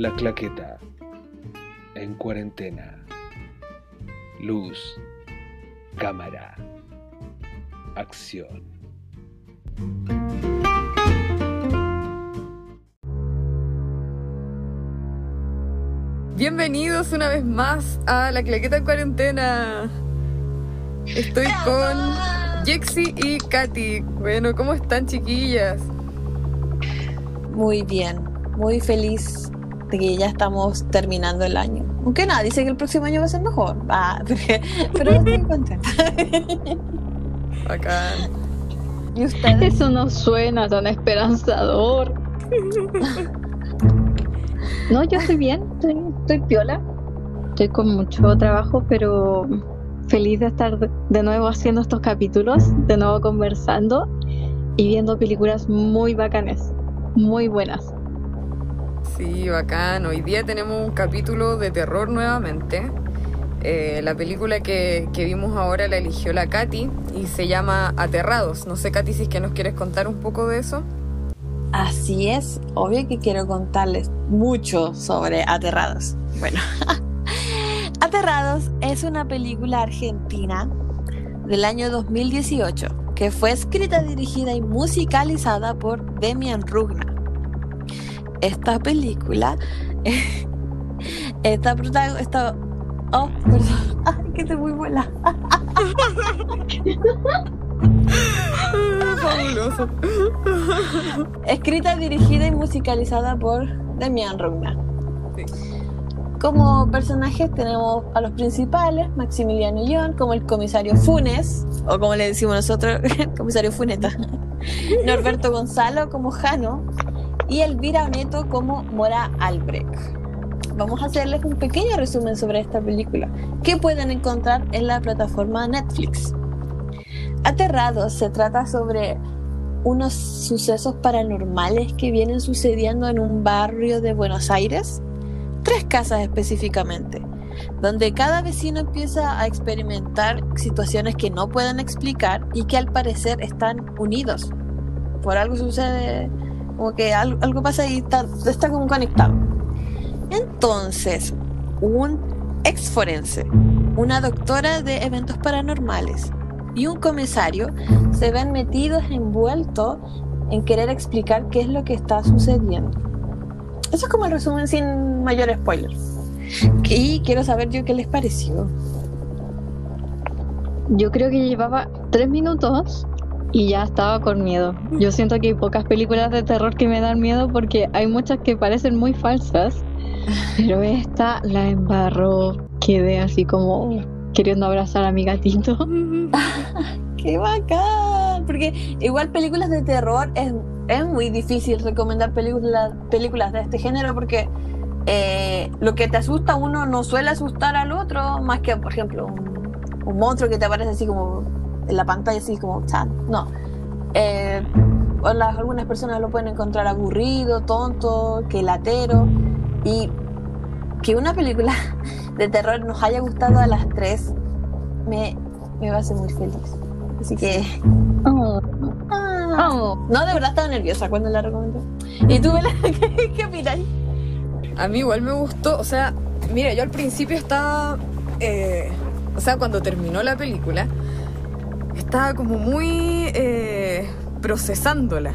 La claqueta. En cuarentena. Luz. Cámara. Acción. Bienvenidos una vez más a La Claqueta en Cuarentena. Estoy con Jexi y Katy. Bueno, ¿cómo están chiquillas? Muy bien, muy feliz de que ya estamos terminando el año. Aunque nada, dice que el próximo año va a ser mejor. Ah, porque- pero estoy contenta. Acá. ¿Y ustedes? Eso no suena tan esperanzador. No, yo estoy bien, estoy, estoy piola. Estoy con mucho trabajo, pero feliz de estar de- de nuevo haciendo estos capítulos, de nuevo conversando y viendo películas muy bacanes, muy buenas. Sí, bacán. Hoy día tenemos un capítulo de terror nuevamente. Eh, la película que, que vimos ahora la eligió la Katy y se llama Aterrados. No sé, Katy, si es que nos quieres contar un poco de eso. Así es, obvio que quiero contarles mucho sobre Aterrados. Bueno, Aterrados es una película argentina del año 2018 que fue escrita, dirigida y musicalizada por Demian Rugna. Esta película está protagonizada. Oh, perdón. Ay, que estoy muy buena. Fabuloso. Escrita, dirigida y musicalizada por Demian Rugna. Sí. Como personajes tenemos a los principales, Maximiliano León, como el comisario Funes, o como le decimos nosotros, el comisario Funeta. Norberto Gonzalo como Jano y Elvira Oneto como Mora Albrecht. Vamos a hacerles un pequeño resumen sobre esta película que pueden encontrar en la plataforma Netflix. Aterrados se trata sobre unos sucesos paranormales que vienen sucediendo en un barrio de Buenos Aires, tres casas específicamente, donde cada vecino empieza a experimentar situaciones que no pueden explicar y que al parecer están unidos. Por algo sucede, como que algo, pasa y está, está como conectado. Entonces, un ex forense, una doctora de eventos paranormales y un comisario se ven metidos, envueltos en querer explicar qué es lo que está sucediendo. Eso es como el resumen sin mayor spoiler. Y quiero saber yo qué les pareció. Yo creo que llevaba tres minutos y ya estaba con miedo. Yo siento que hay pocas películas de terror que me dan miedo porque hay muchas que parecen muy falsas, pero esta la embarró. Quedé así como queriendo abrazar a mi gatito. ¡Qué bacán! Porque igual películas de terror es, es muy difícil recomendar películas, de este género porque eh, lo que te asusta a uno no suele asustar al otro, más que, por ejemplo, un, un monstruo que te aparece así como en la pantalla, así como, chan. No. Eh, las- algunas personas lo pueden encontrar aburrido, tonto, que latero. Y que una película de terror nos haya gustado a las tres me, me va a hacer muy feliz. Así que. Oh, ah, oh. No, de verdad estaba nerviosa cuando la recomendé. ¿Y tú, Bela, qué, qué opinas? A mí igual me gustó, o sea, mira, yo al principio estaba, eh, o sea, cuando terminó la película, estaba como muy eh, procesándola.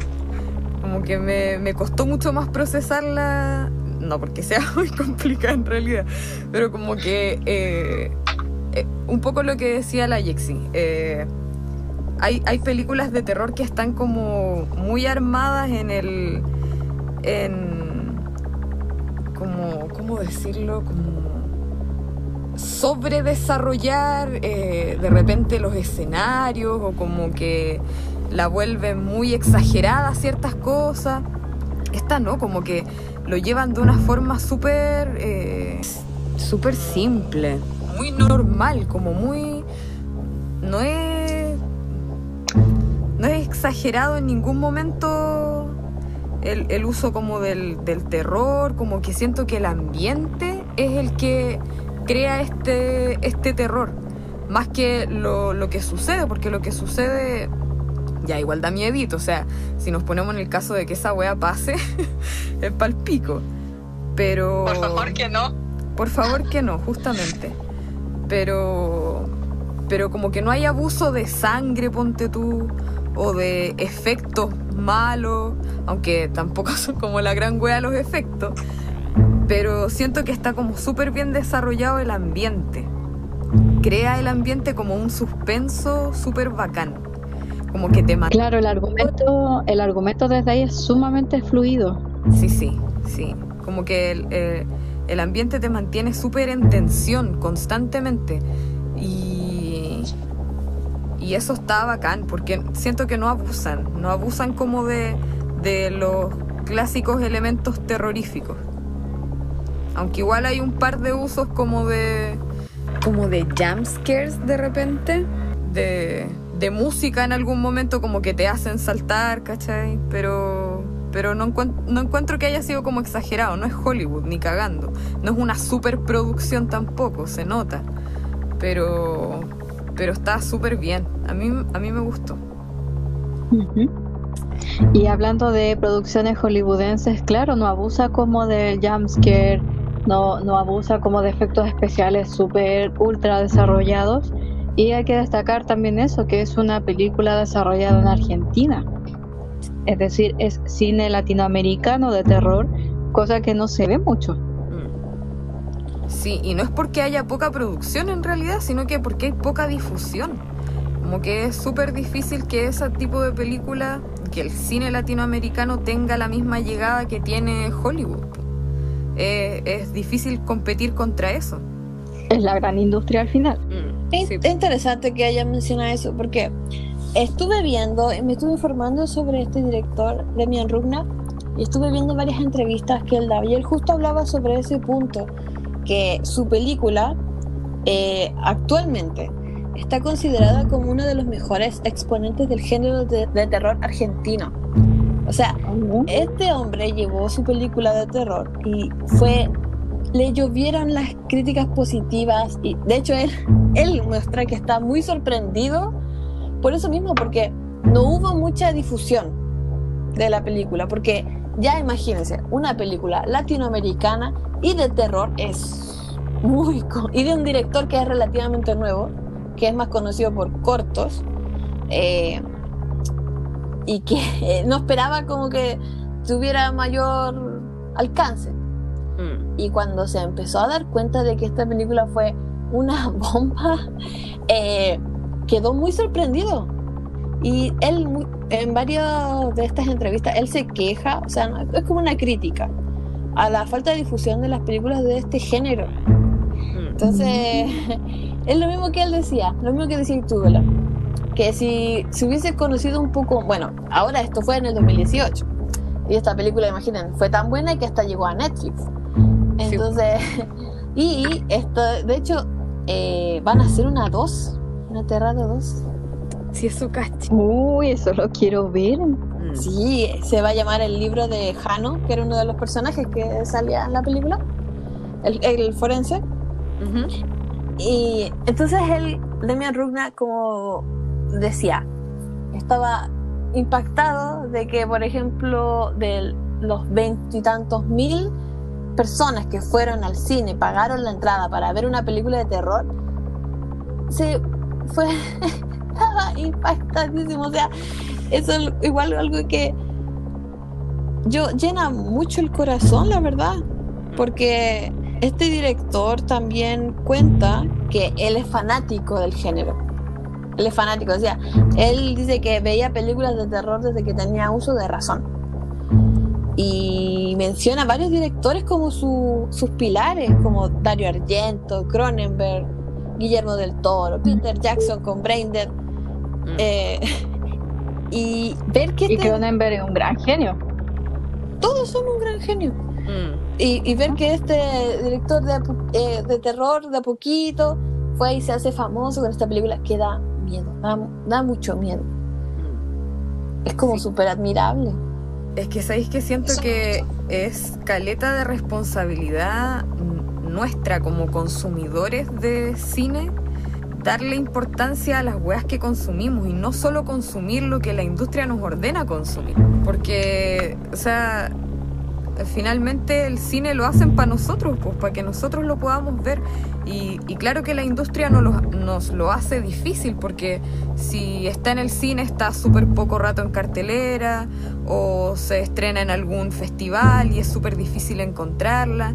Como que me, me costó mucho más procesarla, no porque sea muy complicada en realidad, pero como que eh, eh, un poco lo que decía la Yexi. hay, hay películas de terror que están como muy armadas en el. en. como. ¿cómo decirlo? como. Sobre desarrollar eh, de repente los escenarios o como que la vuelven muy exagerada ciertas cosas. Esta no, como que lo llevan de una forma súper. eh, simple, muy normal, como muy. no es. no es exagerado en ningún momento el, el uso como del, del terror, como que siento que el ambiente es el que crea este, este terror, más que lo, lo que sucede, porque lo que sucede ya igual da miedito, o sea, si nos ponemos en el caso de que esa wea pase, es palpico. Pero... Por favor que no. Por favor que no, justamente. Pero... Pero como que no hay abuso de sangre, ponte tú, o de efectos malos, aunque tampoco son como la gran wea los efectos. Pero siento que está como súper bien desarrollado el ambiente. Crea el ambiente como un suspenso súper bacán. Como que te Claro, el argumento, el argumento desde ahí es sumamente fluido. Sí, sí, sí. Como que el, eh, el ambiente te mantiene súper en tensión constantemente. Y, y eso está bacán, porque siento que no abusan, no abusan como de, de los clásicos elementos terroríficos. Aunque igual hay un par de usos como de. como de jumpscares de repente. De, de música en algún momento como que te hacen saltar, ¿cachai? Pero. Pero no, no encuentro que haya sido como exagerado. No es Hollywood, ni cagando. No es una superproducción tampoco, se nota. Pero. Pero está súper bien. A mí, a mí me gustó. Y hablando de producciones hollywoodenses, claro, no abusa como del jumpscare no, no abusa como de efectos especiales súper ultra desarrollados. Y hay que destacar también eso, que es una película desarrollada en Argentina. Es decir, es cine latinoamericano de terror, cosa que no se ve mucho. Mm. Sí, y no es porque haya poca producción en realidad, sino que porque hay poca difusión. Como que es súper difícil que ese tipo de película, que el cine latinoamericano tenga la misma llegada que tiene Hollywood. Eh, es difícil competir contra eso. Es la gran industria al final. Mm, es, interesante que haya mencionado eso porque estuve viendo, me estuve informando sobre este director, Demian Rugna, y estuve viendo varias entrevistas que él daba y él justo hablaba sobre ese punto, que su película eh, actualmente está considerada como uno de los mejores exponentes del género de terror argentino. O sea, este hombre llevó su película de terror y fue le llovieron las críticas positivas y de hecho él, él muestra que está muy sorprendido por eso mismo, porque no hubo mucha difusión de la película, porque ya imagínense, una película latinoamericana y de terror es muy... y de un director que es relativamente nuevo, que es más conocido por cortos. Eh, y que no esperaba como que tuviera mayor alcance. Mm. Y cuando se empezó a dar cuenta de que esta película fue una bomba, eh, quedó muy sorprendido. Y él, en varias de estas entrevistas, él se queja, o sea, es como una crítica a la falta de difusión de las películas de este género. Mm. Entonces, es lo mismo que él decía, lo mismo que decía tú, que si se hubiese conocido un poco, bueno, ahora esto fue en el 2018 y esta película, imaginen, fue tan buena que hasta llegó a Netflix. Entonces, y esto, de hecho, eh, van a hacer una 2, una Terrado 2. Si es su cacho. Uy, eso lo quiero ver. Mm. Sí, se va a llamar el libro de Jano, que era uno de los personajes que salía en la película, el, forense. Y entonces él, Demian Rugna, como decía, estaba impactado de que, por ejemplo, de los veintitantos mil personas que fueron al cine, pagaron la entrada para ver una película de terror, se fue, estaba impactadísimo. O sea, eso es igual algo que yo llena mucho el corazón, la verdad, porque este director también cuenta que él es fanático del género él es fanático, o sea, él dice que veía películas de terror desde que tenía uso de razón. Y menciona varios directores como sus pilares, como Dario Argento, Cronenberg, Guillermo del Toro, Peter Jackson con Braindead. Mm. Eh, y ver que... Y este Cronenberg es un gran genio. Todos son un gran genio. Mm. Y, ver que este director de, eh, de terror de a poquito fue y se hace famoso con esta película que da miedo, da, mucho miedo. Es como súper admirable. Es que sabéis que siento que es caleta de responsabilidad nuestra como consumidores de cine darle importancia a las weas que consumimos y no solo consumir lo que la industria nos ordena consumir. Porque, o sea, finalmente el cine lo hacen para nosotros, pues para que nosotros lo podamos ver. Y, y claro que la industria no lo- nos lo hace difícil, porque si está en el cine está súper poco rato en cartelera, o se estrena en algún festival y es súper difícil encontrarla.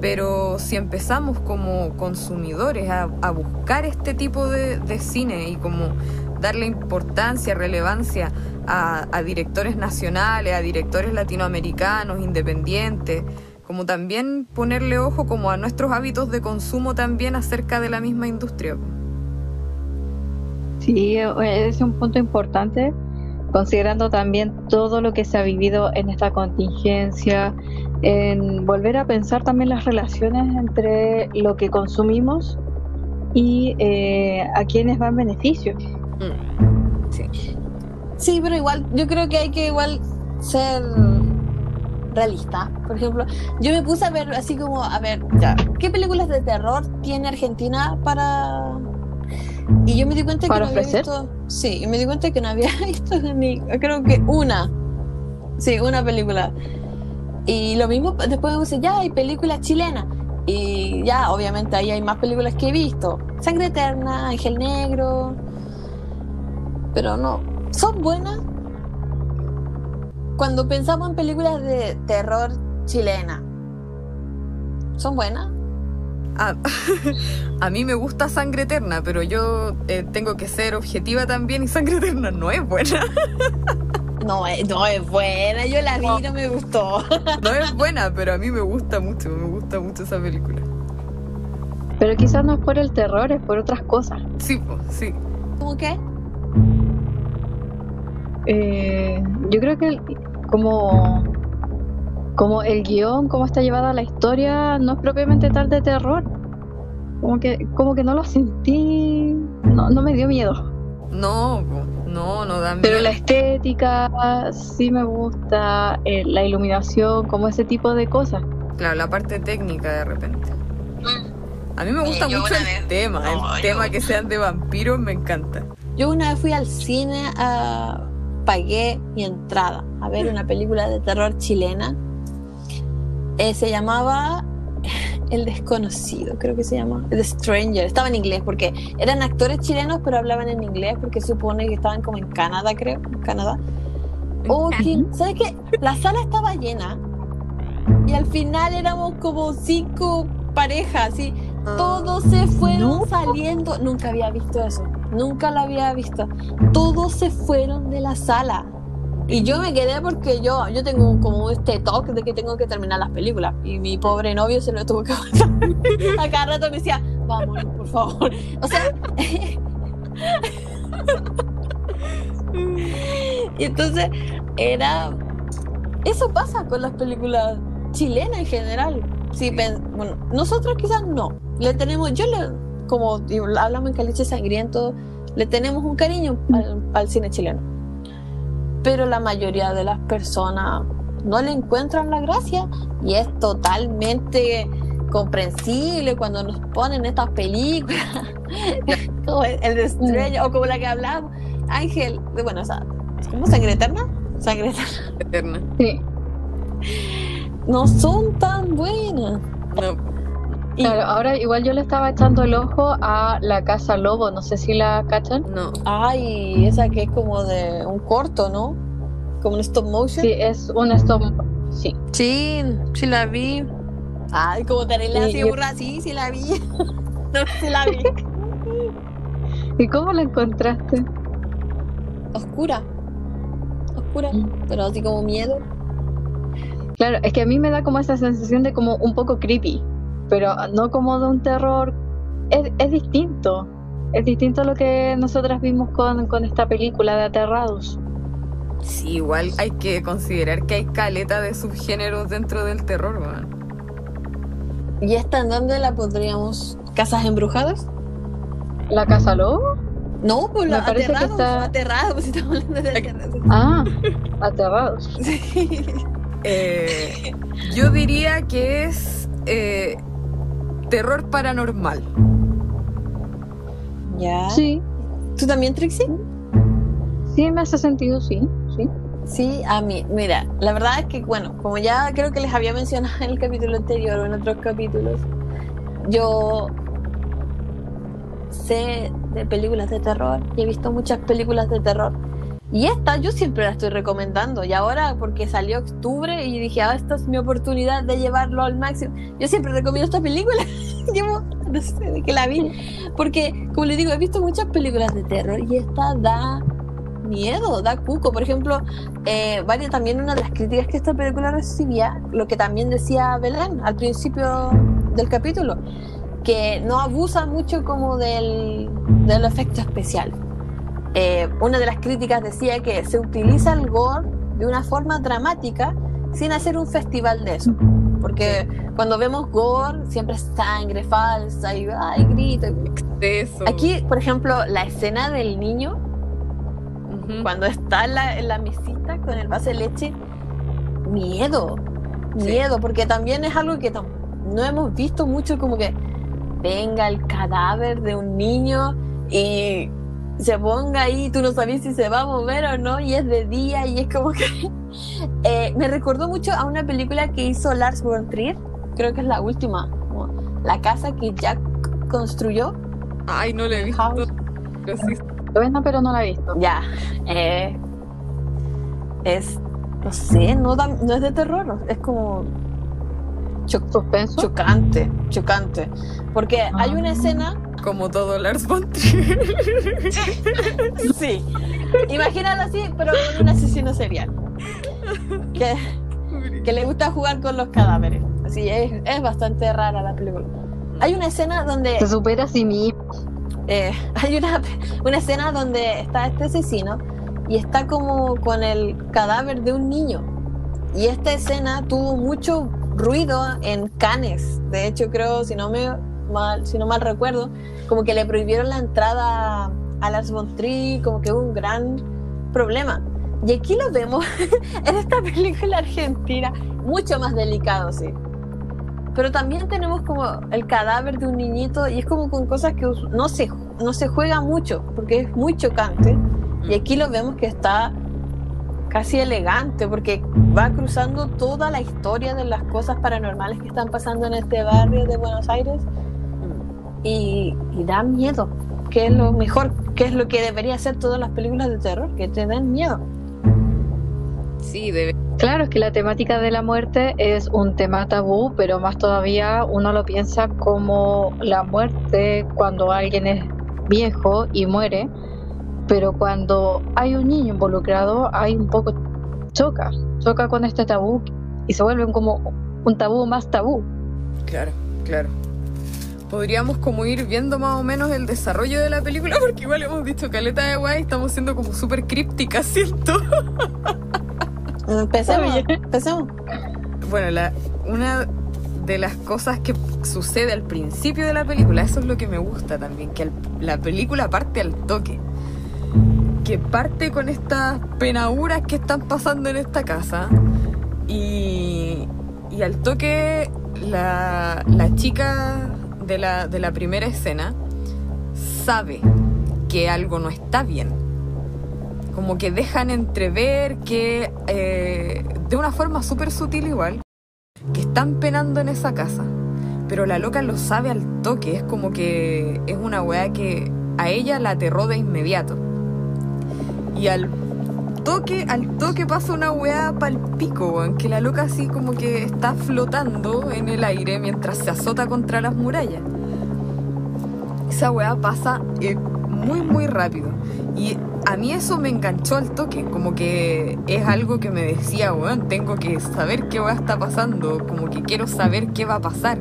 Pero si empezamos como consumidores a, buscar este tipo de cine y como darle importancia, relevancia a, a directores nacionales, a directores latinoamericanos, independientes, como también ponerle ojo como a nuestros hábitos de consumo también acerca de la misma industria. Sí, ese es un punto importante, considerando también todo lo que se ha vivido en esta contingencia, en volver a pensar también las relaciones entre lo que consumimos y eh, a quienes va en beneficio. Mm, Sí. Sí, pero igual, yo creo que hay que igual ser realista. Por ejemplo, yo me puse a ver así como, a ver, ya, ¿qué películas de terror tiene Argentina para...? Y yo me di cuenta que ¿Para no había ofrecer? visto... Sí, y me di cuenta que no había visto ni... Creo que una. Sí, una película. Y lo mismo, después me puse, ya, hay películas chilenas. Y ya, obviamente ahí hay más películas que he visto. Sangre Eterna, Ángel Negro. Pero no, son buenas. Cuando pensamos en películas de terror chilena, ¿son buenas? A, a mí me gusta Sangre Eterna, pero yo eh, tengo que ser objetiva también y Sangre Eterna no es buena. No, es- no es buena, yo la vi y no me gustó. No es buena, pero a mí me gusta mucho, me gusta mucho esa película. Pero quizás no es por el terror, es por otras cosas. Sí, sí. ¿Cómo qué? Eh, yo creo que el- como, como el guion, cómo está llevada la historia, no es propiamente tal de terror. Como que, como que no lo sentí, no, no me dio miedo. No, no, no da Pero miedo. la estética sí me gusta, eh, la iluminación, como ese tipo de cosas. Claro, la parte técnica de repente. A mí me gusta Eh, yo mucho el vez- tema, No, el yo- tema que sean de vampiros me encanta. Yo una vez fui al cine a pagué mi entrada a ver una película de terror chilena. Eh, se llamaba El desconocido, creo que se llama. The Stranger. Estaba en inglés porque eran actores chilenos, pero hablaban en inglés porque supone que estaban como en Canadá, creo. En Canadá. Oh, ¿Sabes qué? La sala estaba llena y al final éramos como cinco parejas, así. Todos se fueron No. saliendo. Nunca había visto eso. Nunca lo había visto. Todos se fueron de la sala. Y yo me quedé porque yo, yo tengo como este toque de que tengo que terminar las películas. Y mi pobre novio se lo tuvo que aguantar. A cada rato me decía, vamos, por favor. O sea. y entonces era. Eso pasa con las películas chilenas en general. Si pen- bueno, nosotros quizás no. Le tenemos, yo le, como hablamos en Caliche Sangriento, le tenemos un cariño al, al cine chileno. Pero la mayoría de las personas no le encuentran la gracia y es totalmente comprensible cuando nos ponen estas películas como el, el de Estrella o como la que hablamos Ángel de bueno esa ¿cómo sangre eterna? sangre eterna Eterna. Sí, no son tan buenas No, Y- claro, ahora igual yo le estaba echando el ojo a La Casa Lobo, no sé si la cachan. no. ay esa que es como de un corto ¿no? como un stop motion Sí, es un stop. Sí. sí, sí la vi ay como así yo- burra sí, sí la vi no, sí la vi ¿Y cómo la encontraste? oscura oscura Mm. pero así como miedo Claro, es que a mí me da como esa sensación de como un poco creepy, pero no como de un terror. Es, es distinto. Es distinto a lo que nosotras vimos con, con esta película de Aterrados. Sí, igual hay que considerar que hay caleta de subgéneros dentro del terror. ¿Y esta en dónde la pondríamos? ¿Casas embrujadas? ¿La Casa Lobo? No, pues la Me parece que aterrados, está- aterrados, pues estamos hablando de aterrados. Ah, Aterrados. Sí. Eh, yo diría que es eh, terror paranormal. Ya. Sí, ¿Tú también, Trixie? sí, me hace sentido, sí. sí. Sí, a mí, mira, la verdad es que, bueno, como ya creo que les había mencionado en el capítulo anterior o en otros capítulos, yo sé de películas de terror y he visto muchas películas de terror. Y esta yo siempre la estoy recomendando. Y ahora, porque salió octubre y dije, ah, esta es mi oportunidad de llevarlo al máximo. Yo siempre recomiendo esta película. Llevo, no sé de qué la vi. Porque, como les digo, he visto muchas películas de terror y esta da miedo, da cuco. Por ejemplo, eh, varias, también una de las críticas que esta película recibía, lo que también decía Belén al principio del capítulo, que no abusa mucho como del, del efecto especial. Eh, una de las críticas decía que se utiliza el gore de una forma dramática sin hacer un festival de eso. Porque cuando vemos gore, siempre es sangre falsa y ay, grito. Exceso. Aquí, por ejemplo, la escena del niño, cuando está en la, en la mesita con el vaso de leche, miedo, Sí. miedo, porque también es algo que no hemos visto mucho, como que venga el cadáver de un niño y se ponga ahí, tú no sabes si se va a mover o no, y es de día, y es como que... Eh, me recordó mucho a una película que hizo Lars von Trier, creo que es la última, como la casa que Jack construyó. Ay, no le he visto. House. Pero sí, Buena, pero no la he visto. Ya, eh, es, no sé, no, da- no es de terror, es como cho- ¿Suspenso? chocante, chocante. Porque hay una Ah. escena, como todo Lars von Trier. sí, imagínalo así, pero con un asesino serial. Que, que le gusta jugar con los cadáveres. Así es, es bastante rara la película. Hay una escena donde Se supera a sí mismo. eh, hay una, una escena donde está este asesino y está como con el cadáver de un niño. Y esta escena tuvo mucho ruido en Cannes. De hecho, creo, si no me mal, si no mal recuerdo, como que le prohibieron la entrada a Lars von Trier, como que hubo un gran problema. Y aquí lo vemos en esta película argentina, mucho más delicado, sí. Pero también tenemos como el cadáver de un niñito y es como con cosas que no se, no se juega mucho porque es muy chocante. Y aquí lo vemos que está casi elegante porque va cruzando toda la historia de las cosas paranormales que están pasando en este barrio de Buenos Aires y, y da miedo, que es lo mejor, que es lo que debería hacer todas las películas de terror, que te den miedo. Sí, debe. Claro, es que la temática de la muerte es un tema tabú, pero más todavía uno lo piensa como la muerte cuando alguien es viejo y muere, pero cuando hay un niño involucrado, hay un poco choca, choca con este tabú y se vuelve como un tabú más tabú. Claro, claro. Podríamos como ir viendo más o menos el desarrollo de la película, porque igual hemos visto caleta de guay, estamos siendo como súper crípticas, siento. Empecemos, Oye. empecemos. Bueno, la, una de las cosas que sucede al principio de la película, eso es lo que me gusta también, que al- la película parte al toque. Que parte con estas penaduras que están pasando en esta casa. Y, y al toque, la, la chica de la, de la primera escena sabe que algo no está bien. Como que dejan entrever que, eh, de una forma súper sutil igual, que están penando en esa casa. Pero la loca lo sabe al toque, es como que es una weá que a ella la aterró de inmediato. Y al toque, al toque pasa una weá pal pico, weón, que la loca así como que está flotando en el aire mientras se azota contra las murallas. Esa weá pasa eh, muy, muy rápido. Y a mí eso me enganchó al toque, como que es algo que me decía, weón, tengo que saber qué weá está pasando, como que quiero saber qué va a pasar,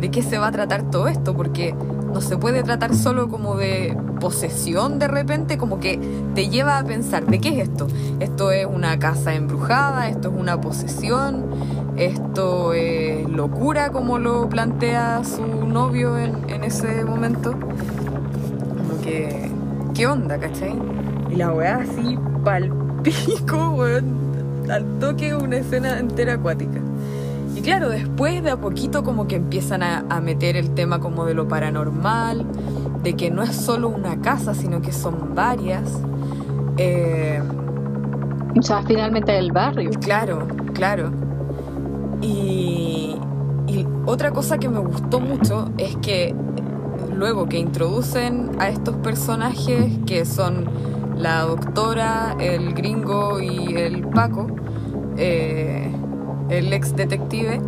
de qué se va a tratar todo esto, porque no se puede tratar solo como de posesión de repente, como que te lleva a pensar, ¿de qué es esto? Esto es una casa embrujada, esto es una posesión, esto es locura como lo plantea su novio en, en ese momento. Como que, ¿qué onda, cachai? Y la weá así palpico, weón, al toque una escena entera acuática. Y claro, después de a poquito como que empiezan a, a meter el tema como de lo paranormal, de que no es solo una casa, sino que son varias. Eh, O sea, finalmente del barrio. Claro, claro. Y, y otra cosa que me gustó mucho es que luego que introducen a estos personajes que son la doctora, el gringo y el Paco, eh, el ex detective,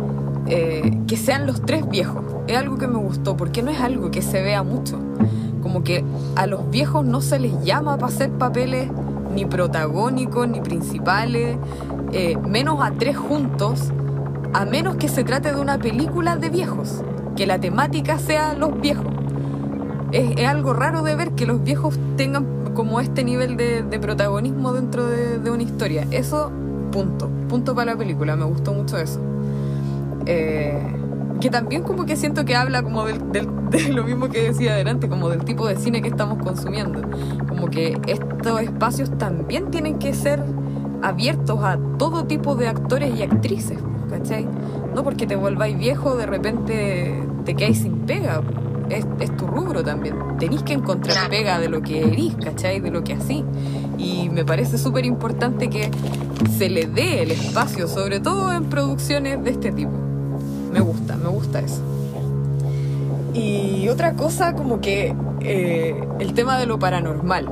eh, que sean los tres viejos. Es algo que me gustó, porque no es algo que se vea mucho. Como que a los viejos no se les llama para hacer papeles ni protagónicos ni principales, eh, menos a tres juntos, a menos que se trate de una película de viejos, que la temática sea los viejos. Es, algo raro de ver que los viejos tengan como este nivel de, protagonismo dentro de, de una historia. Eso, punto. Punto para la película, me gustó mucho eso. Eh, que también como que siento que habla como del, del- de lo mismo que decía adelante, como del tipo de cine que estamos consumiendo. Como que estos espacios también tienen que ser abiertos a todo tipo de actores y actrices, ¿cachai? No porque te volváis viejo, de repente te quedáis sin pega. Es, es tu rubro también. Tenéis que encontrar Claro. pega de lo que erís, ¿cachai? De lo que así. Y me parece súper importante que se le dé el espacio, sobre todo en producciones de este tipo. Me gusta, me gusta eso. Y otra cosa como que eh, el tema de lo paranormal.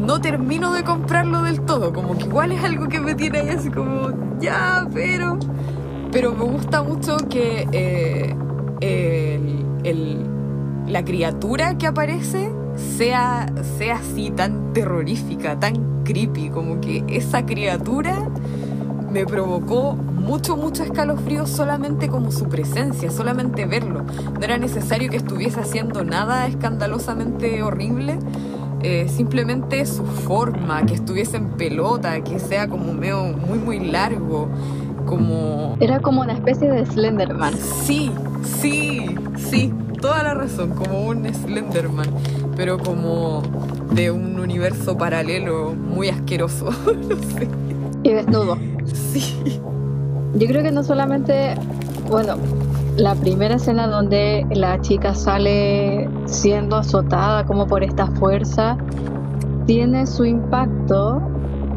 No termino de comprarlo del todo, como que igual es algo que me tiene ahí así como, ya, pero... Pero me gusta mucho que eh, el- el- la criatura que aparece sea, sea así tan terrorífica, tan creepy, como que esa criatura me provocó mucho, mucho escalofrío solamente como su presencia, solamente verlo. No era necesario que estuviese haciendo nada escandalosamente horrible, eh, simplemente su forma, que estuviese en pelota, que sea como medio muy, muy largo, como... Era como una especie de Slenderman. Sí, sí, sí, toda la razón, como un Slenderman, pero como de un universo paralelo muy asqueroso. no sé. Y desnudo. Sí. Yo creo que no solamente, bueno, la primera escena donde la chica sale siendo azotada como por esta fuerza, tiene su impacto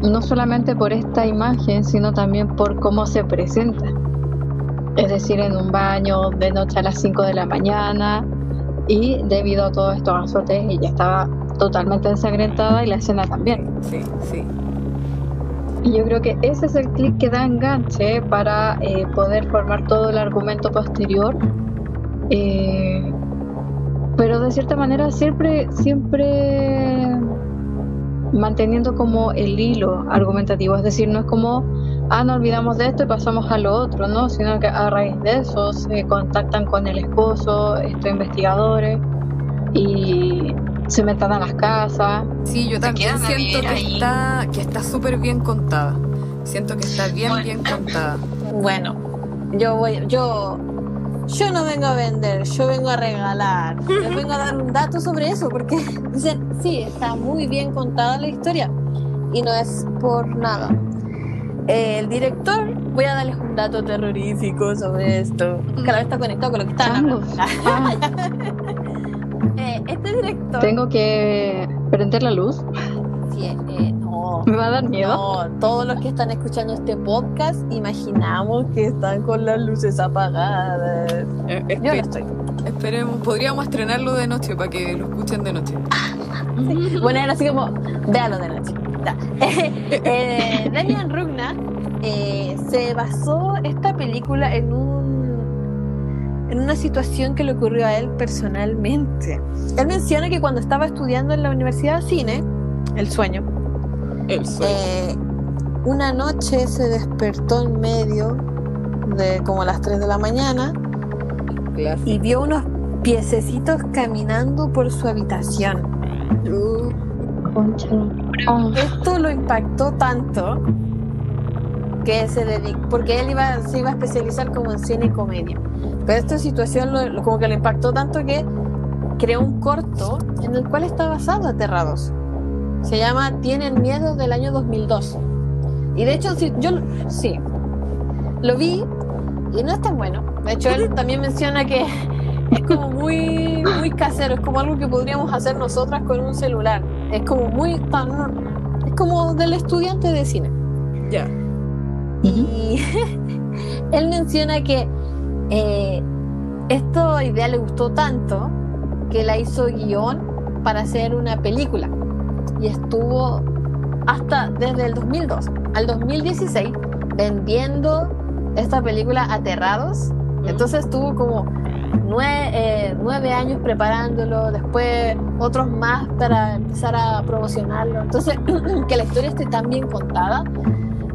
no solamente por esta imagen, sino también por cómo se presenta. Es decir, en un baño de noche a las 5 de la mañana y debido a todos estos azotes ella estaba totalmente ensangrentada y la escena también. Sí, sí. Y yo creo que ese es el clic que da enganche para eh, poder formar todo el argumento posterior. Eh, pero de cierta manera siempre, siempre manteniendo como el hilo argumentativo. Es decir, no es como, ah, no olvidamos de esto y pasamos a lo otro, ¿no? Sino que a raíz de eso se contactan con el esposo, estos investigadores, y se meten a las casas. Sí, yo también siento que ahí. está, que está súper bien contada. Siento que está bien, Bueno. bien contada. Bueno, yo voy, yo, yo no vengo a vender, yo vengo a regalar. Les vengo a dar un dato sobre eso, porque dicen, sí, está muy bien contada la historia. Y no es por nada. El director, voy a darles un dato terrorífico sobre esto. Cada vez está conectado con lo que. Ah, Eh, este director. tengo que prender la luz. Sí, eh. Me va a dar miedo. No, todos los que están escuchando este podcast, imaginamos que están con las luces apagadas. Eh, Yo no espe- estoy. esperemos, podríamos estrenarlo de noche para que lo escuchen de noche. Bueno, era así como, véalo de noche. Ya. eh, Damian Rugna eh, se basó esta película en un en una situación que le ocurrió a él personalmente. Él menciona que cuando estaba estudiando en la Universidad de Cine, el sueño, El sol. eh, una noche se despertó en medio de como las 3 de la mañana Clásico. y vio unos piececitos caminando por su habitación. Concha. Ah, Esto lo impactó tanto que se dedicó, porque él iba, se iba a especializar como en cine y comedia. Pero esta situación lo, lo- como que le impactó tanto que creó un corto en el cual está basado Aterrados. Se llama Tienen miedo del año 2002. Y de hecho, sí, yo sí, lo vi y no es tan bueno. De hecho, él también menciona que es como muy, muy casero, es como algo que podríamos hacer nosotras con un celular. Es como muy tan, es como del estudiante de cine. Ya. Y él menciona que eh, esta idea le gustó tanto que la hizo guion para hacer una película. Y estuvo hasta desde el 2002 al 2016 vendiendo esta película Aterrados. Entonces estuvo como nueve, eh, nueve años preparándolo, después otros más para empezar a promocionarlo. Entonces, que la historia esté tan bien contada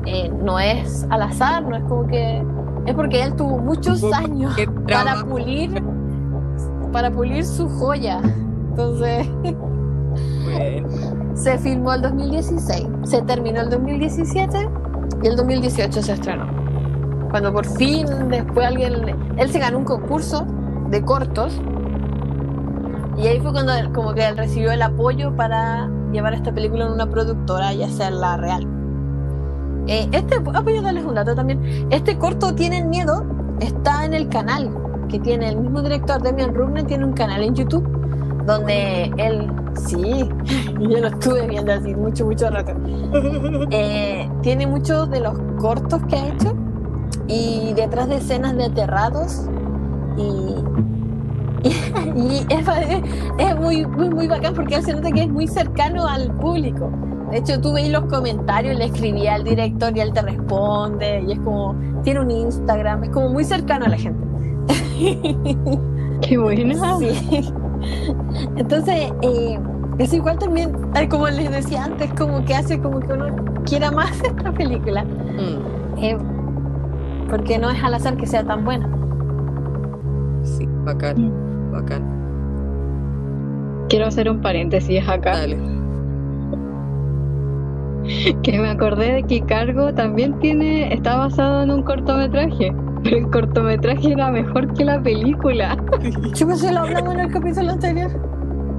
eh, no es al azar, no es como que es porque él tuvo muchos años para pulir para pulir su joya. Entonces, Bueno. Se filmó el 2016, se terminó el 2017 y el 2018 se estrenó. Cuando por fin después alguien, él se ganó un concurso de cortos y ahí fue cuando como que él recibió el apoyo para llevar esta película en una productora y hacerla real. Eh, este, ah, voy a darles un dato también. Este corto Tienen Miedo está en el canal que tiene el mismo director, Demian Rugner, tiene un canal en YouTube donde él, sí, yo lo estuve viendo así mucho, mucho rato. Eh, tiene muchos de los cortos que ha hecho y detrás de escenas de aterrados y, y, es, es muy, muy, muy bacán porque él se nota que es muy cercano al público. De hecho, tú veis los comentarios, le escribí al director y él te responde y es como, tiene un Instagram, es como muy cercano a la gente. Qué buena. Sí. Entonces, eh, es igual también, como les decía antes, como que hace como que uno quiera más esta película. Mm, Eh, porque no es al azar que sea tan buena. sí, bacán, bacán. Quiero hacer un paréntesis acá. Dale. Que me acordé de que Cargo también tiene, está basado en un cortometraje. Pero el cortometraje era mejor que la película. Yo pensé que lo hablamos en el capítulo anterior.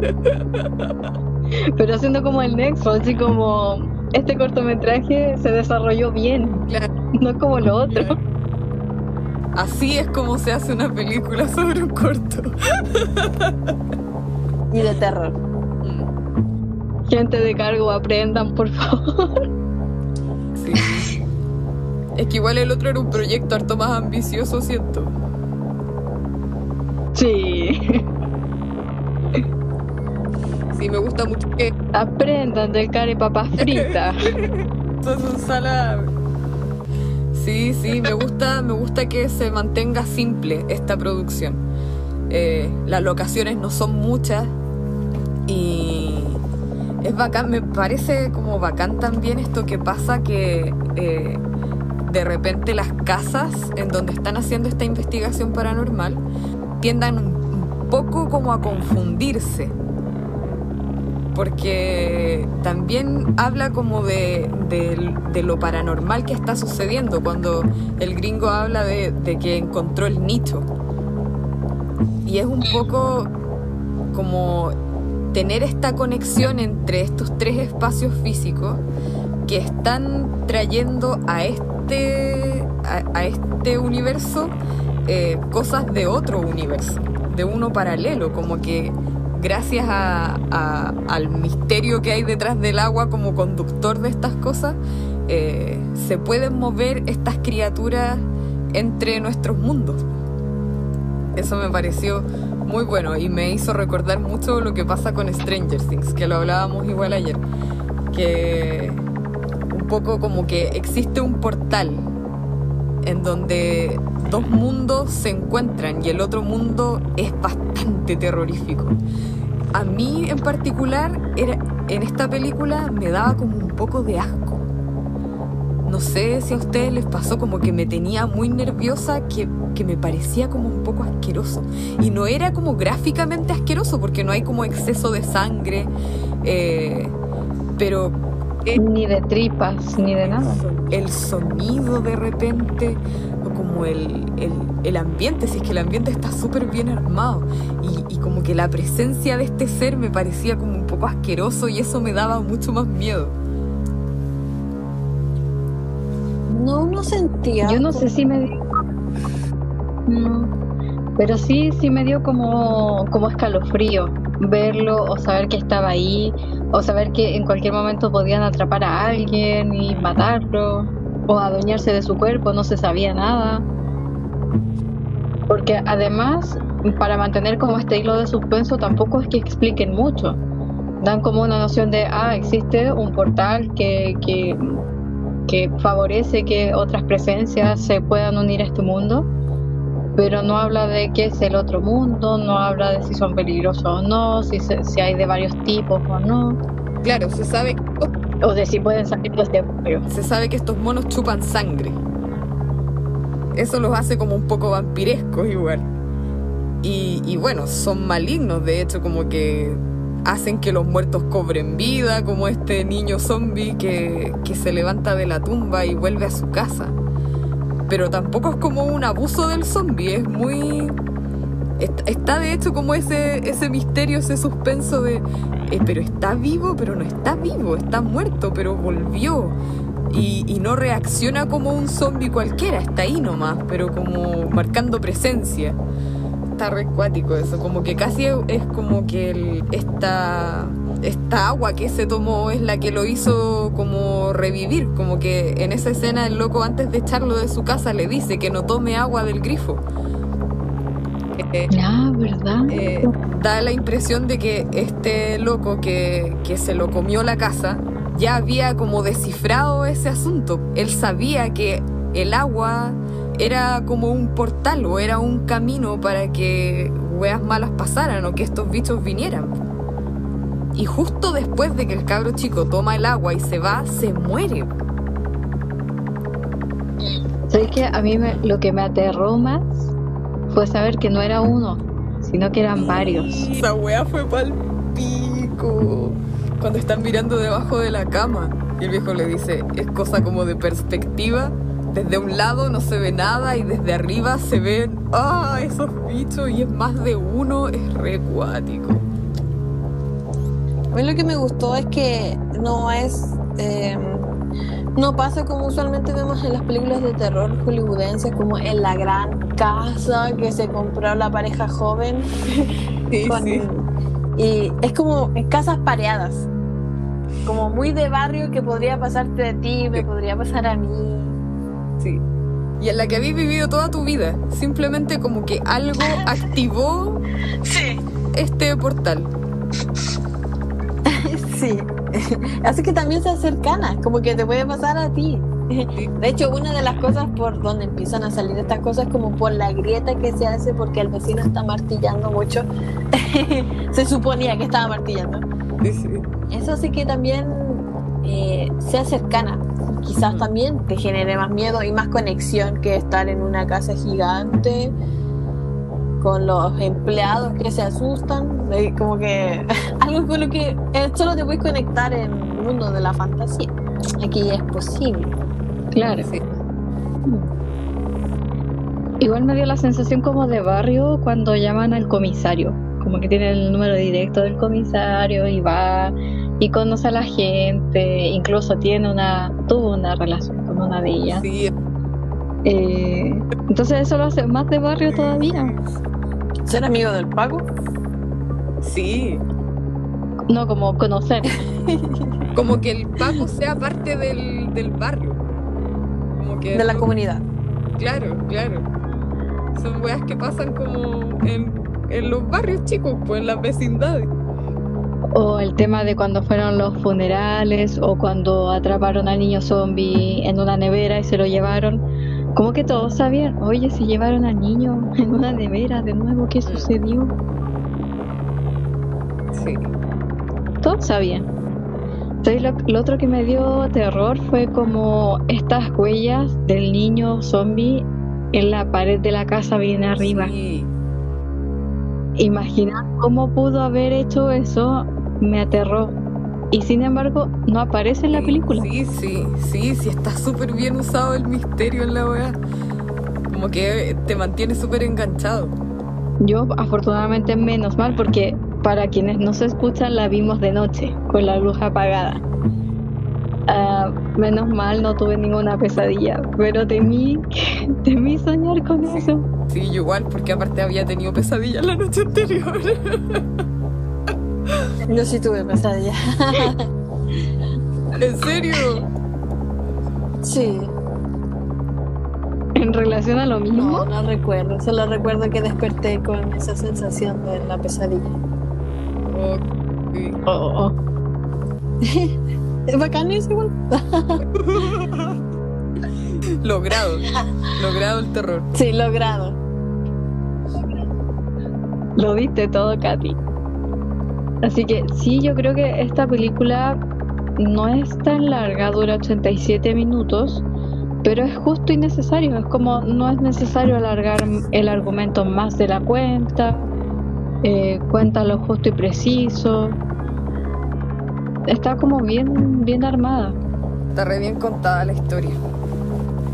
Pero haciendo como el nexo, así como este cortometraje se desarrolló bien, Claro. no como lo otro. Así es como se hace una película sobre un corto. Y de terror. Mm, Gente de cargo, aprendan, por favor. sí. Es que igual el otro era un proyecto harto más ambicioso, siento. Sí, Sí, me gusta mucho que aprendan del cara y papas fritas. Esto es ensalada. Sí, sí, me gusta, me gusta que se mantenga simple esta producción. Eh, las locaciones no son muchas y es bacán, me parece como bacán también esto que pasa que eh, de repente las casas en donde están haciendo esta investigación paranormal tiendan un, poco como a confundirse porque también habla como de, de- lo paranormal que está sucediendo cuando el gringo habla de, de que encontró el nicho. Y es un poco como tener esta conexión entre estos tres espacios físicos que están trayendo a este, a, a este universo eh, cosas de otro universo, de uno paralelo, como que gracias al misterio que hay detrás del agua como conductor de estas cosas, eh, se pueden mover estas criaturas entre nuestros mundos. Eso me pareció muy bueno y me hizo recordar mucho lo que pasa con Stranger Things, que lo hablábamos igual ayer, que poco como que existe un portal en donde dos mundos se encuentran y el otro mundo es bastante terrorífico. A mí en particular, era, en esta película me daba como un poco de asco. No sé si a ustedes les pasó como que me tenía muy nerviosa, que, que me parecía como un poco asqueroso. Y no era como gráficamente asqueroso, porque no hay como exceso de sangre, eh, pero Ni de tripas, ni de nada. el sonido de repente, o como el, el, el ambiente, si es que el ambiente está súper bien armado, y, y como que la presencia de este ser me parecía como un poco asqueroso y eso me daba mucho más miedo. No, no sentía. Yo no sé si me dio. No. Pero sí, sí me dio como, como escalofrío verlo o saber que estaba ahí o saber que en cualquier momento podían atrapar a alguien y matarlo. o adueñarse de su cuerpo, no se sabía nada. Porque además, para mantener como este hilo de suspenso, tampoco es que expliquen mucho. Dan como una noción de, ah, existe un portal que, que, que favorece que otras presencias se puedan unir a este mundo, pero no habla de qué es el otro mundo, no habla de si son peligrosos o no, si, se- si hay de varios tipos o no, Claro, se sabe, o de si pueden salir los demonios. se sabe que estos monos chupan sangre. Eso los hace como un poco vampirescos igual. Y, y bueno, son malignos, de hecho, como que hacen que los muertos cobren vida, como este niño zombie que, que se levanta de la tumba y vuelve a su casa. Pero tampoco es como un abuso del zombie, es muy... Está, de hecho como ese, ese misterio, ese suspenso de, eh, pero está vivo, pero no está vivo, está muerto, pero volvió. Y, no reacciona como un zombie cualquiera, está ahí nomás, pero como marcando presencia. Está re cuático eso, como que casi es como que el- esta, esta agua que se tomó es la que lo hizo como revivir, como que en esa escena el loco antes de echarlo de su casa le dice que no tome agua del grifo. Eh, Ah, ¿verdad? eh, da la impresión de que este loco que, que se lo comió la casa ya había como descifrado ese asunto. Él sabía que el agua era como un portal o era un camino para que weas malas pasaran o que estos bichos vinieran. Y justo después de que el cabro chico toma el agua y se va, se muere. ¿Sabes que A mí me- lo que me aterró más fue saber que no era uno, sino que eran varios. Esa wea fue pal pico. Cuando están mirando debajo de la cama. Y el viejo le dice, es cosa como de perspectiva. Desde un lado no se ve nada y desde arriba se ven, ah, esos bichos y es más de uno, es re cuático. A mí lo que me gustó es que no es. eh, no pasa como usualmente vemos en las películas de terror hollywoodenses, como en la gran casa que se compró la pareja joven. Sí, con- sí. Y es como en casas pareadas. Como muy de barrio que podría pasarte a ti, me Sí. podría pasar a mí. Sí. Y en la que habéis vivido toda tu vida. Simplemente como que algo activó este portal. Sí. Así que también se cercana, como que te puede pasar a ti. De hecho, una de las cosas por donde empiezan a salir estas cosas como por la grieta que se hace porque el vecino está martillando mucho. se suponía que estaba martillando. Sí, sí. Eso sí que también eh, sea cercana. Quizás también te genere más miedo y más conexión que estar en una casa gigante con los empleados que se asustan. Como que algo con lo que eh, solo te puedes conectar en el mundo de la fantasía. Aquí es posible. Claro. Sí. Igual me dio la sensación como de barrio cuando llaman al comisario. Como que tiene el número directo del comisario y va y conoce a la gente. Incluso tiene una, tuvo una relación con una de ellas. Sí, Eh, entonces eso lo hace más de barrio todavía. Ser amigo del Paco. sí. No como conocer. Como que el Paco sea parte del, del barrio. Como que De la no- comunidad. Claro, claro. Son weas que pasan como en, en los barrios chicos, pues en las vecindades. O el tema de cuando fueron los funerales o cuando atraparon al niño zombie en una nevera y se lo llevaron. Como que todos sabían, oye, si llevaron al niño en una nevera de nuevo, ¿qué sucedió? Sí. Todos sabían. Entonces, lo, lo otro que me dio terror fue como estas huellas del niño zombie en la pared de la casa bien arriba. Sí. Imaginar cómo pudo haber hecho eso me aterró. Y sin embargo, no aparece en la Sí, película. Sí, sí, sí, sí, está súper bien usado el misterio en la wea. Como que te mantiene súper enganchado. Yo, afortunadamente, menos mal, porque para quienes no se escuchan, la vimos de noche, con la luz apagada. Ah, menos mal, no tuve ninguna pesadilla, pero temí, temí soñar con eso. Sí, igual, porque aparte había tenido pesadillas la noche anterior. Yo sí tuve pesadilla. ¿En serio? Sí. en relación a lo mismo. No, no recuerdo. Solo recuerdo que desperté con esa sensación de la pesadilla. Ok. Oh, oh, oh. Es bacán eso igual. Logrado. Logrado el terror. Sí, logrado. Lo viste todo, Katy. Así que sí, yo creo que esta película no es tan larga, dura 87 minutos, pero es justo y necesario. Es como no es necesario alargar el argumento más de la cuenta, eh, cuenta lo justo y preciso. Está como bien, bien armada. Está re bien contada la historia.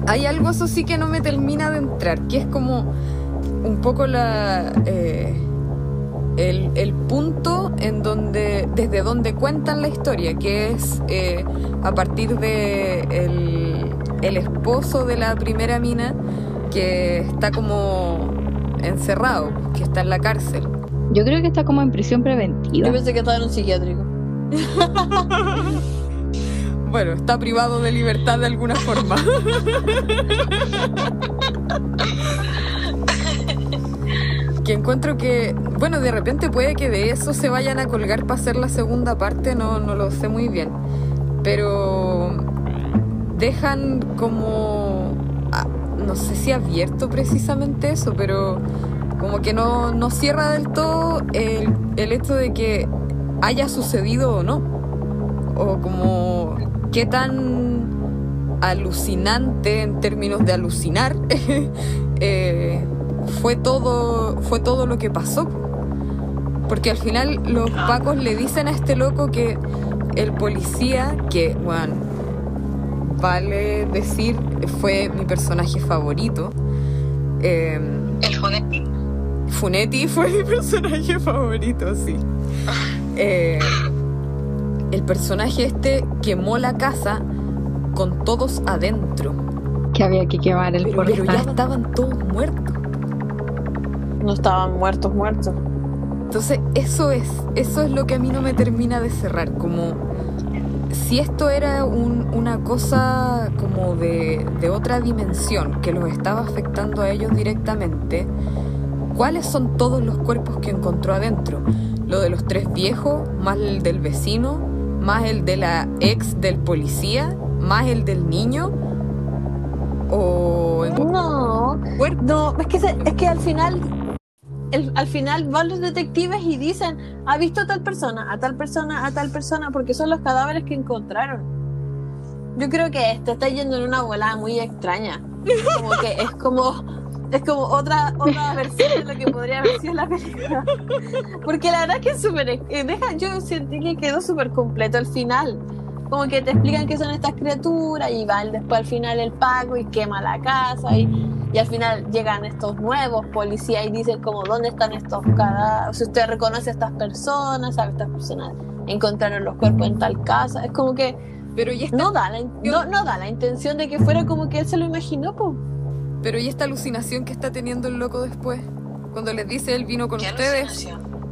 Hay algo, eso sí, que no me termina de entrar, que es como un poco la. eh, el, el punto en donde. desde donde cuentan la historia, que es eh, a partir de el, el esposo de la primera mina que está como encerrado, que está en la cárcel. Yo creo que está como en prisión preventiva. Yo pensé que estaba en un psiquiátrico. Bueno, está privado de libertad de alguna forma. encuentro que, bueno, de repente puede que de eso se vayan a colgar para hacer la segunda parte, no, no lo sé muy bien. Pero dejan como, ah, no sé si abierto precisamente eso, pero como que no, no cierra del todo el, el hecho de que haya sucedido o no. O como qué tan alucinante en términos de alucinar eh, fue todo fue todo lo que pasó porque al final los pacos le dicen a este loco que el policía que bueno vale decir fue mi personaje favorito eh, El Funetti. Funetti fue mi personaje favorito, sí. Eh, el personaje este quemó la casa con todos adentro. Que había que quemar el Pero, pero ya estaban todos muertos. No estaban muertos, muertos. Entonces, eso es, eso es lo que a mí no me termina de cerrar. Como si esto era un- una cosa como de, de otra dimensión que los estaba afectando a ellos directamente, ¿cuáles son todos los cuerpos que encontró adentro? Lo de los tres viejos, más el del vecino, más el de la ex del policía, más el del niño. O No, no, es que, se- es que al final, el- al final van los detectives y dicen, ha visto a tal persona, a tal persona, a tal persona, porque son los cadáveres que encontraron. Yo creo que este está yendo en una volada muy extraña. Como que es como, es como otra, otra versión de lo que podría haber sido la película. Porque la verdad es que es súper, eh, deja, yo sentí que quedó súper completo al final. Como que te explican qué son estas criaturas y van después al final el Paco y quema la casa y, y al final llegan estos nuevos policías y dicen como dónde están estos cadáveres, si usted reconoce a estas personas, sabe estas personas encontraron los cuerpos en tal casa, es como que Pero y esta, no da la, no, no da la intención de que fuera como que él se lo imaginó, po. pero y esta alucinación que está teniendo el loco después. Cuando les dice él vino con Qué ustedes,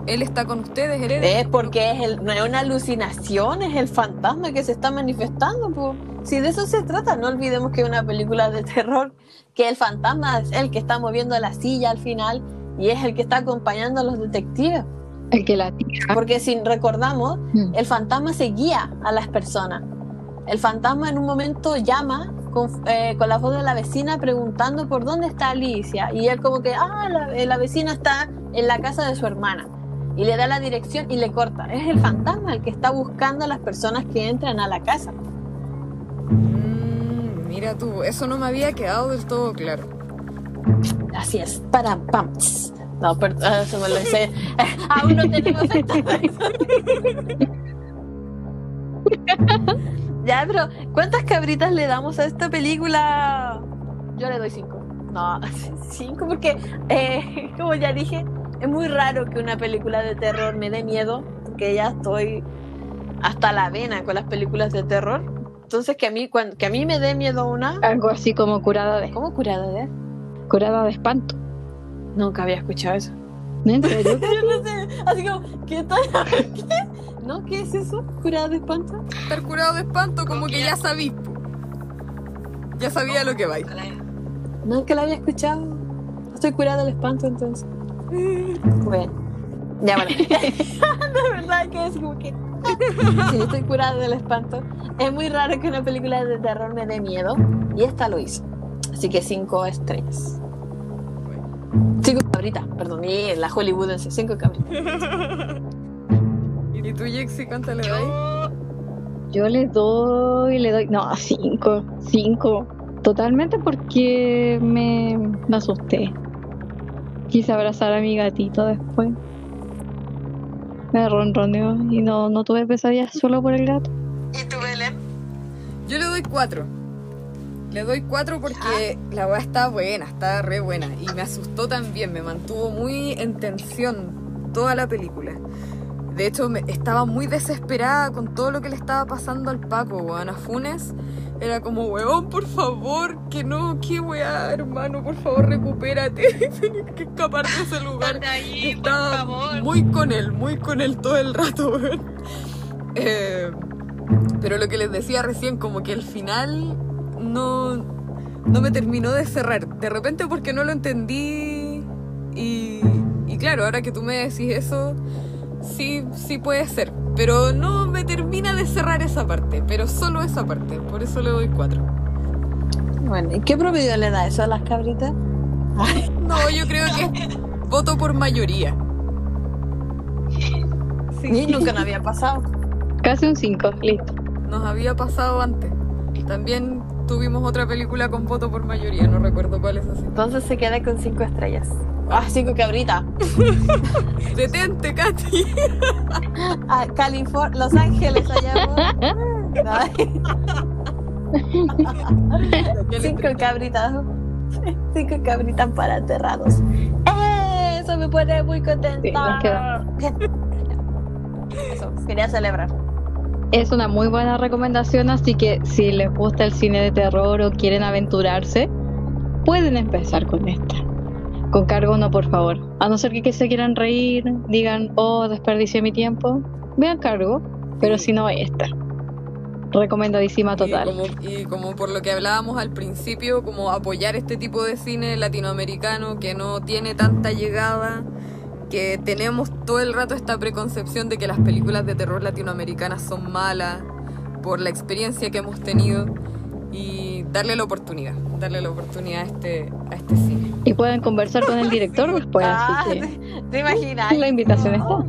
él está con ustedes, él Es porque es el, no es una alucinación, es el fantasma que se está manifestando. Po. Si de eso se trata, no olvidemos que es una película de terror, que el fantasma es el que está moviendo la silla al final y es el que está acompañando a los detectives. El que la tira. Porque si recordamos, Mm. el fantasma se guía a las personas. El fantasma en un momento llama con, eh, con la voz de la vecina preguntando por dónde está Alicia. Y él como que, ah, la, eh, la vecina está en la casa de su hermana. Y le da la dirección y le corta. Es el fantasma el que está buscando a las personas que entran a la casa. Mm, mira tú, eso no me había quedado del todo claro. Así es. Para pam. No, perdón, eso me lo hice. Aún no tenemos ya, pero ¿cuántas cabritas le damos a esta película? Yo le doy cinco. No, cinco porque, eh, como ya dije, es muy raro que una película de terror me dé miedo, porque ya estoy hasta la vena con las películas de terror. Entonces, que a mí, cuan- que a mí me dé miedo una... Algo así como curada de, ¿Cómo curada de? curada de espanto. Nunca había escuchado eso. ¿No? ¿En serio? Yo no sé, así como, ¿qué tal? ¿Qué? ¿No? ¿Qué es eso? ¿Curada de espanto? Estar curado de espanto, como que ya sabí. Ya sabía lo que vais. Nunca la había escuchado. Estoy curada del espanto entonces. Bueno. Ya bueno. de verdad que es como que. Sí, estoy curada del espanto. Es muy raro que una película de terror me dé miedo. Y esta lo hizo. Así que cinco estrellas. Cinco cabritas, perdón. Y la hollywoodense, cinco cabritas. ¿Y tú, Jexi, cuánto le das? Yo le doy, le doy, no, cinco, cinco. Totalmente porque me, me asusté. Quise abrazar a mi gatito después. Me ronroneó y no, no tuve pesadillas solo por el gato. ¿Y tú, Belén? Yo le doy cuatro. Le doy cuatro porque la weá está buena, está re buena. Y me asustó también, me mantuvo muy en tensión toda la película. De hecho, me, estaba muy desesperada con todo lo que le estaba pasando al Paco, weón. A Funes era como, weón, por favor, que no, qué weá, hermano, por favor, recupérate. Tienes que escapar de ese lugar. ahí, Estaba muy con él, muy con él todo el rato, weón. Eh, pero lo que les decía recién, como que el final no, no me terminó de cerrar. De repente porque no lo entendí. Y, y claro, ahora que tú me decís eso, sí, sí puede ser. Pero no me termina de cerrar esa parte, pero solo esa parte. Por eso le doy cuatro. Bueno, ¿y qué promedio le da eso a las cabritas? No, yo creo que voto por mayoría. Y nunca nos había pasado. Casi un cinco, listo. Nos había pasado antes. También tuvimos otra película con voto por mayoría, no recuerdo cuál es así. Entonces se queda con cinco estrellas. Ah, cinco cabritas. Detente, Katy. Ah, California, Los Ángeles allá. Cinco cabritas. Cinco cabritas para aterrados. ¡Eh! Eso me pone muy contenta. Sí. Eso, quería celebrar. Es una muy buena recomendación, así que si les gusta el cine de terror o quieren aventurarse, pueden empezar con esta. Con cargo no, por favor. A no ser que, que se quieran reír, digan, oh, desperdicié mi tiempo, vean cargo, pero si no, esta. Recomendadísima Y total. como, y como por lo que hablábamos al principio, como apoyar este tipo de cine latinoamericano que no tiene tanta llegada, que tenemos todo el rato esta preconcepción de que las películas de terror latinoamericanas son malas por la experiencia que hemos tenido y darle la oportunidad, darle la oportunidad a este, a este cine. Y pueden conversar con el director después, Ah, así que ¿te, te imaginas? la invitación está.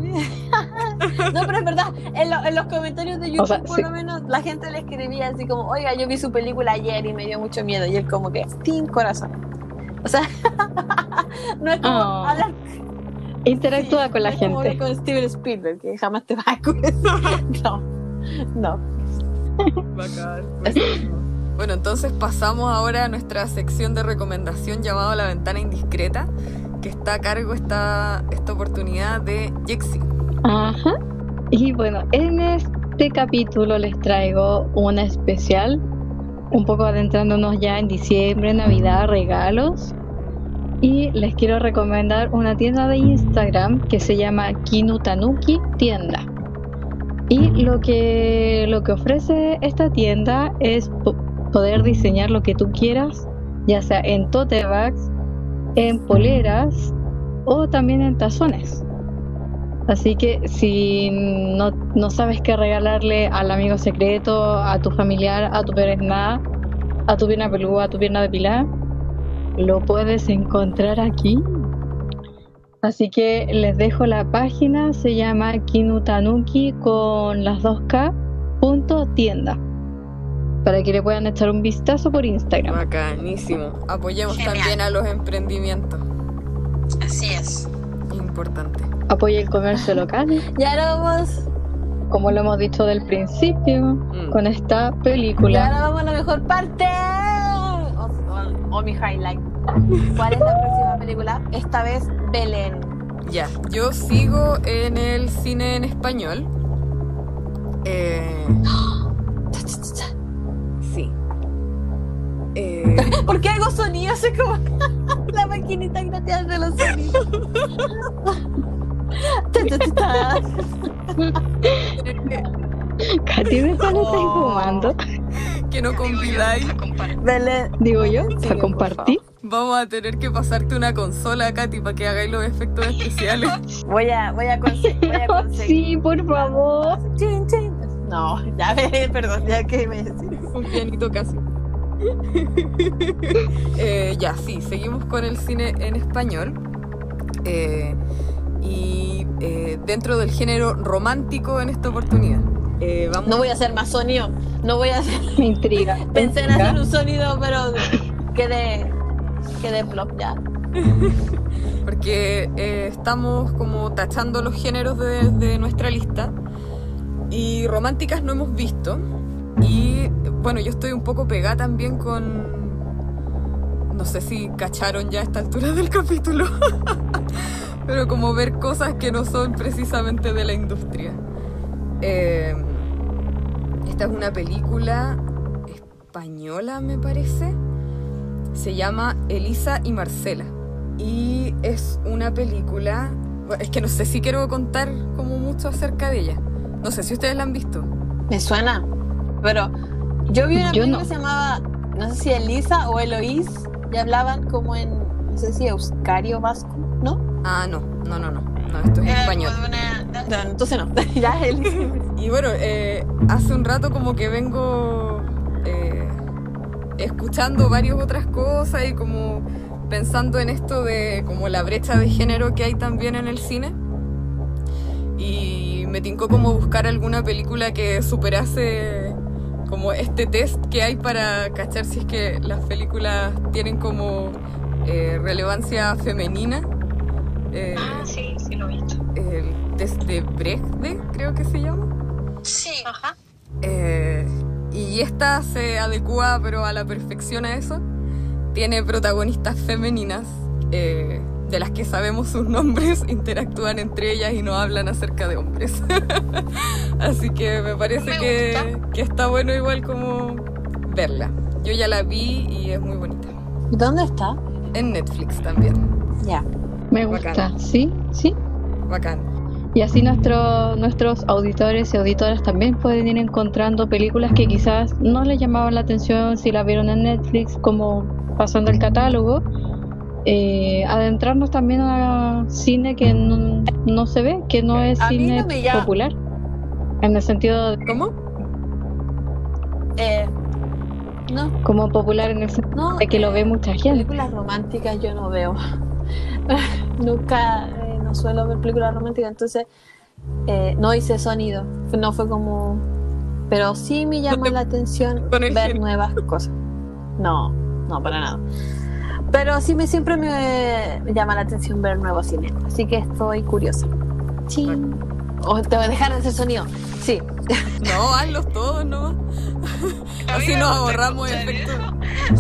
No, pero es verdad, en, lo- en los comentarios de YouTube, O sea, por sí. lo menos, la gente le escribía así como, oiga, yo vi su película ayer y me dio mucho miedo. Y él como que, sin corazón. O sea, no es como Oh, hablar Interactúa sí, con la no como gente. con Steven Spielberg, que jamás te va a No, no. Bueno, entonces pasamos ahora a nuestra sección de recomendación llamada La Ventana Indiscreta, que está a cargo esta, esta oportunidad de Jexi. Ajá. Y bueno, en este capítulo les traigo una especial, un poco adentrándonos ya en diciembre, Navidad, regalos. Y les quiero recomendar una tienda de Instagram que se llama Kinutanuki Tienda. Y lo que, lo que ofrece esta tienda es poder diseñar lo que tú quieras, ya sea en tote bags, en poleras o también en tazones. Así que si no, no sabes qué regalarle al amigo secreto, a tu familiar, a tu perenna, a tu pierna peluda, a tu pierna depilada, lo puedes encontrar aquí. Así que les dejo la página, se llama Kinutanuki con las 2K punto tienda para que le puedan echar un vistazo por Instagram. Bacanísimo. Apoyemos Genial. también a los emprendimientos. Así es. Importante. Apoya el comercio local, Y ahora vamos, como lo hemos dicho del principio, Mm. con esta y película. ahora vamos a la mejor parte. O, o- o mi highlight. ¿Cuál es la próxima película? Esta vez Belén. Ya, yo sigo en el cine en español. Eh, ¿Por qué hago sonidos? Es como la maquinita gratis de los sonidos. Ta, ta, ta, ta. Katy, ¿de cuál estáis Oh. fumando? que no convidáis, Digo yo, Sí, a por compartir. vamos a tener que pasarte una consola, Katy, para que hagáis los efectos especiales. voy a, voy a, conse- voy a conseguir. Sí, por favor. Chin, chin. No, ya ve, perdón, ya que me Un pianito casi. Eh, ya, sí, seguimos con el cine en español. Eh, y eh, dentro del género romántico en esta oportunidad. Eh, vamos No voy a hacer más sonido. No voy a hacer. Me intriga. Pensé en hacer un sonido, pero quedé. Quedé plop ya. porque estamos como tachando los géneros de, de nuestra lista y románticas no hemos visto y bueno yo estoy un poco pegada también con no sé si cacharon ya a esta altura del capítulo pero como ver cosas que no son precisamente de la industria Eh, esta es una película española me parece se llama Elisa y Marcela y es una película. Es que no sé si quiero contar como mucho acerca de ella. No sé si ustedes la han visto. Me suena. Pero yo vi una Yo película no. que se llamaba. No sé si Elisa o Eloís. Y hablaban como en. No sé si Euskario Vasco, ¿no? Ah, no, no, no, no. No, esto es español. No, entonces no. ya Elisa. Y bueno, eh, hace un rato como que vengo eh, escuchando varias otras cosas y como pensando en esto de como la brecha de género que hay también en el cine. Y me tincó como buscar alguna película que superase como este test que hay para cachar si es que las películas tienen como eh, relevancia femenina. Eh, sí, sí lo he visto. el test de Brecht, creo que se llama. Sí, ajá. Eh, y esta se adecua pero a la perfección a eso. Tiene protagonistas femeninas, de las que sabemos sus nombres, interactúan entre ellas y no hablan acerca de hombres. Así que me parece Me que, que está bueno igual como verla. Yo ya la vi y es muy bonita. ¿Dónde está? En Netflix también. Ya. Me gusta. Bacán. Sí, sí. Bacán. Y así nuestro- nuestros auditores y auditoras también pueden ir encontrando películas que quizás no les llamaban la atención si la vieron en Netflix, como pasando el catálogo. Eh, adentrarnos también a cine que no, no se ve, que no es A cine no me llama. popular. En el sentido de- ¿Cómo? Eh, no, como popular en el sentido no. de que lo ve mucha gente. Películas románticas yo no veo. Nunca, eh, no suelo ver películas románticas, entonces eh, no hice sonido. No fue como. Pero sí me llama la atención ver nuevas cosas. No, no, para nada. Pero sí me siempre me, me llama la atención ver nuevos cine. Así que estoy curiosa. Sí. O te voy a dejar de hacer sonido. Sí. No, hazlos todos nomás. Así nos ahorramos escuchar efectos.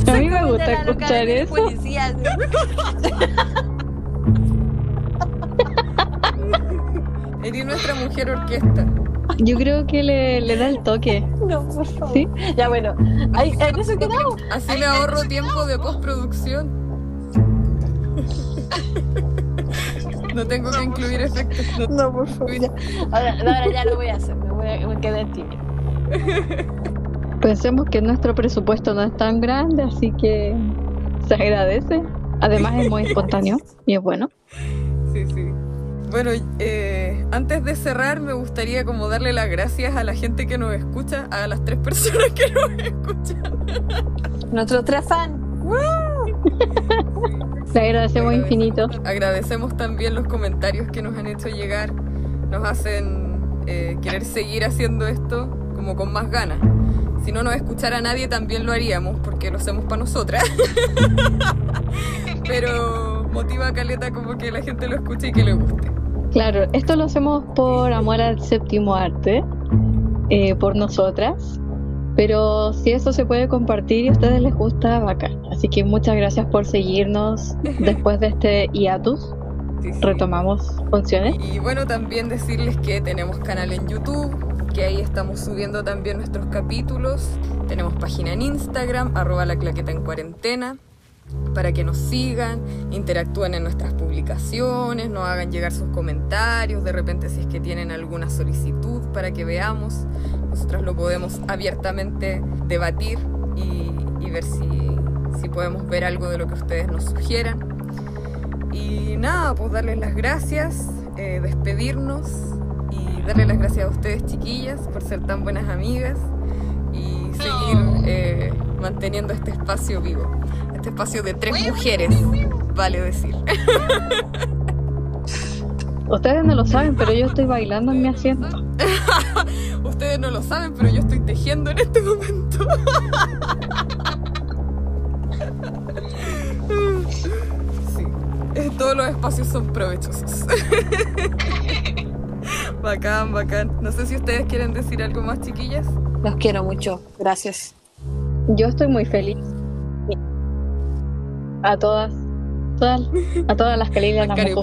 A mí me gusta escuchar eso. policías. Eres nuestra mujer orquesta. Yo creo que le, le da el toque. No, por favor. ¿Sí? Ya bueno. Ay, en eso quedamos. Así le ahorro tiempo de postproducción. No tengo que incluir efectos. no- No, por favor. ya. Ahora, ahora ya lo voy a hacer. Me, voy a, me quedé tímida. Pensemos que nuestro presupuesto no es tan grande, así que se agradece. Además es muy espontáneo y es bueno. Sí, sí. Bueno, eh, antes de cerrar me gustaría como darle las gracias a la gente que nos escucha, a las tres personas que nos escuchan. Nuestros tres fans. Agradecemos infinito. Agradecemos también los comentarios que nos han hecho llegar. Nos hacen eh, querer seguir haciendo esto como con más ganas. Si no nos escuchara nadie también lo haríamos porque lo hacemos para nosotras. Pero motiva a Caleta como que la gente lo escuche y que le guste. Claro, esto lo hacemos por amor al séptimo arte, eh, por nosotras. Pero si eso se puede compartir y a ustedes les gusta, bacán. Así que muchas gracias por seguirnos después de este hiatus. Sí, sí. Retomamos funciones. Y bueno, también decirles que tenemos canal en YouTube, que ahí estamos subiendo también nuestros capítulos. Tenemos página en Instagram, arroba la claqueta en cuarentena, para que nos sigan, interactúen en nuestras publicaciones, nos hagan llegar sus comentarios, de repente si es que tienen alguna solicitud para que veamos. Nosotras lo podemos abiertamente debatir y, y ver si, si podemos ver algo de lo que ustedes nos sugieran. Y nada, pues darles las gracias, eh, despedirnos y darles las gracias a ustedes chiquillas por ser tan buenas amigas y seguir eh, manteniendo este espacio vivo. Este espacio de tres mujeres, vale decir. Ustedes no lo saben, pero yo estoy bailando en mi asiento. Ustedes no lo saben, pero yo estoy tejiendo en este momento. Sí, todos los espacios son provechosos. Bacán, bacán. No sé si ustedes quieren decir algo más, chiquillas. Los quiero mucho. Gracias. Yo estoy muy feliz. A todas, todas a todas las que le La que le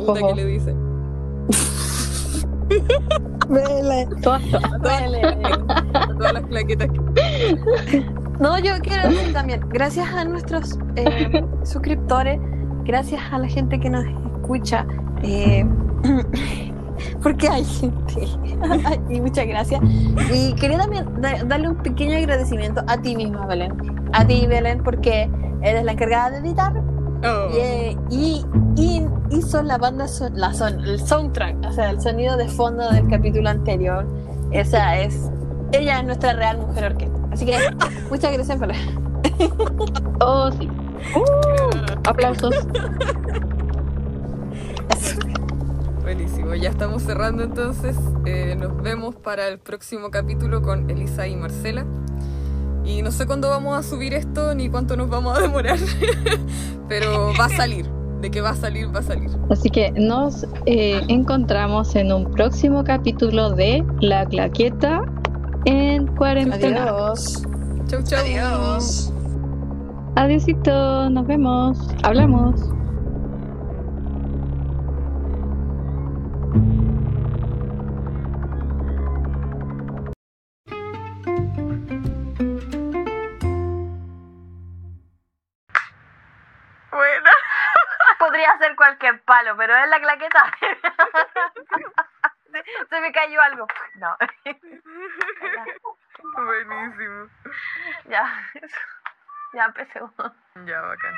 dice. Todas, todas. Las claquetas. que- No, yo quiero decir también, gracias a nuestros eh, suscriptores, gracias a la gente que nos escucha, eh, porque hay gente. y muchas gracias. Y quería también da- darle un pequeño agradecimiento a ti misma, Belén. A ti, Belén, porque eres la encargada de editar Oh. y, eh, y- y hizo la banda, son- la son, el soundtrack, o sea, el sonido de fondo del capítulo anterior. Esa es, ella es nuestra real mujer orquesta. Así que muchas gracias, Belén. Oh, sí. Uh, aplausos. Buenísimo, ya estamos cerrando entonces. Eh, nos vemos para el próximo capítulo con Elisa y Marcela. Y no sé cuándo vamos a subir esto ni cuánto nos vamos a demorar, pero va a salir. De que va a salir, va a salir. Así que nos eh, encontramos en un próximo capítulo de La Claqueta en cuarentena. Adiós. Chau, chau. Adiós. Adiósito, nos vemos. Hablamos. Cualquier palo, pero es la claqueta. se, me cayó algo. No. Buenísimo. ya. Ya empecé. Ya, bacán.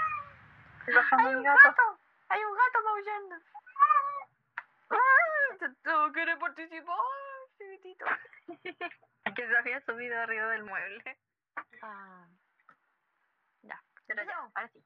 Hay un gato. Hay un gato maullando. ¿Tú quieres participar, chiquitito? Que se había subido arriba del mueble. Ah. Ya. Pero ya, ahora sí.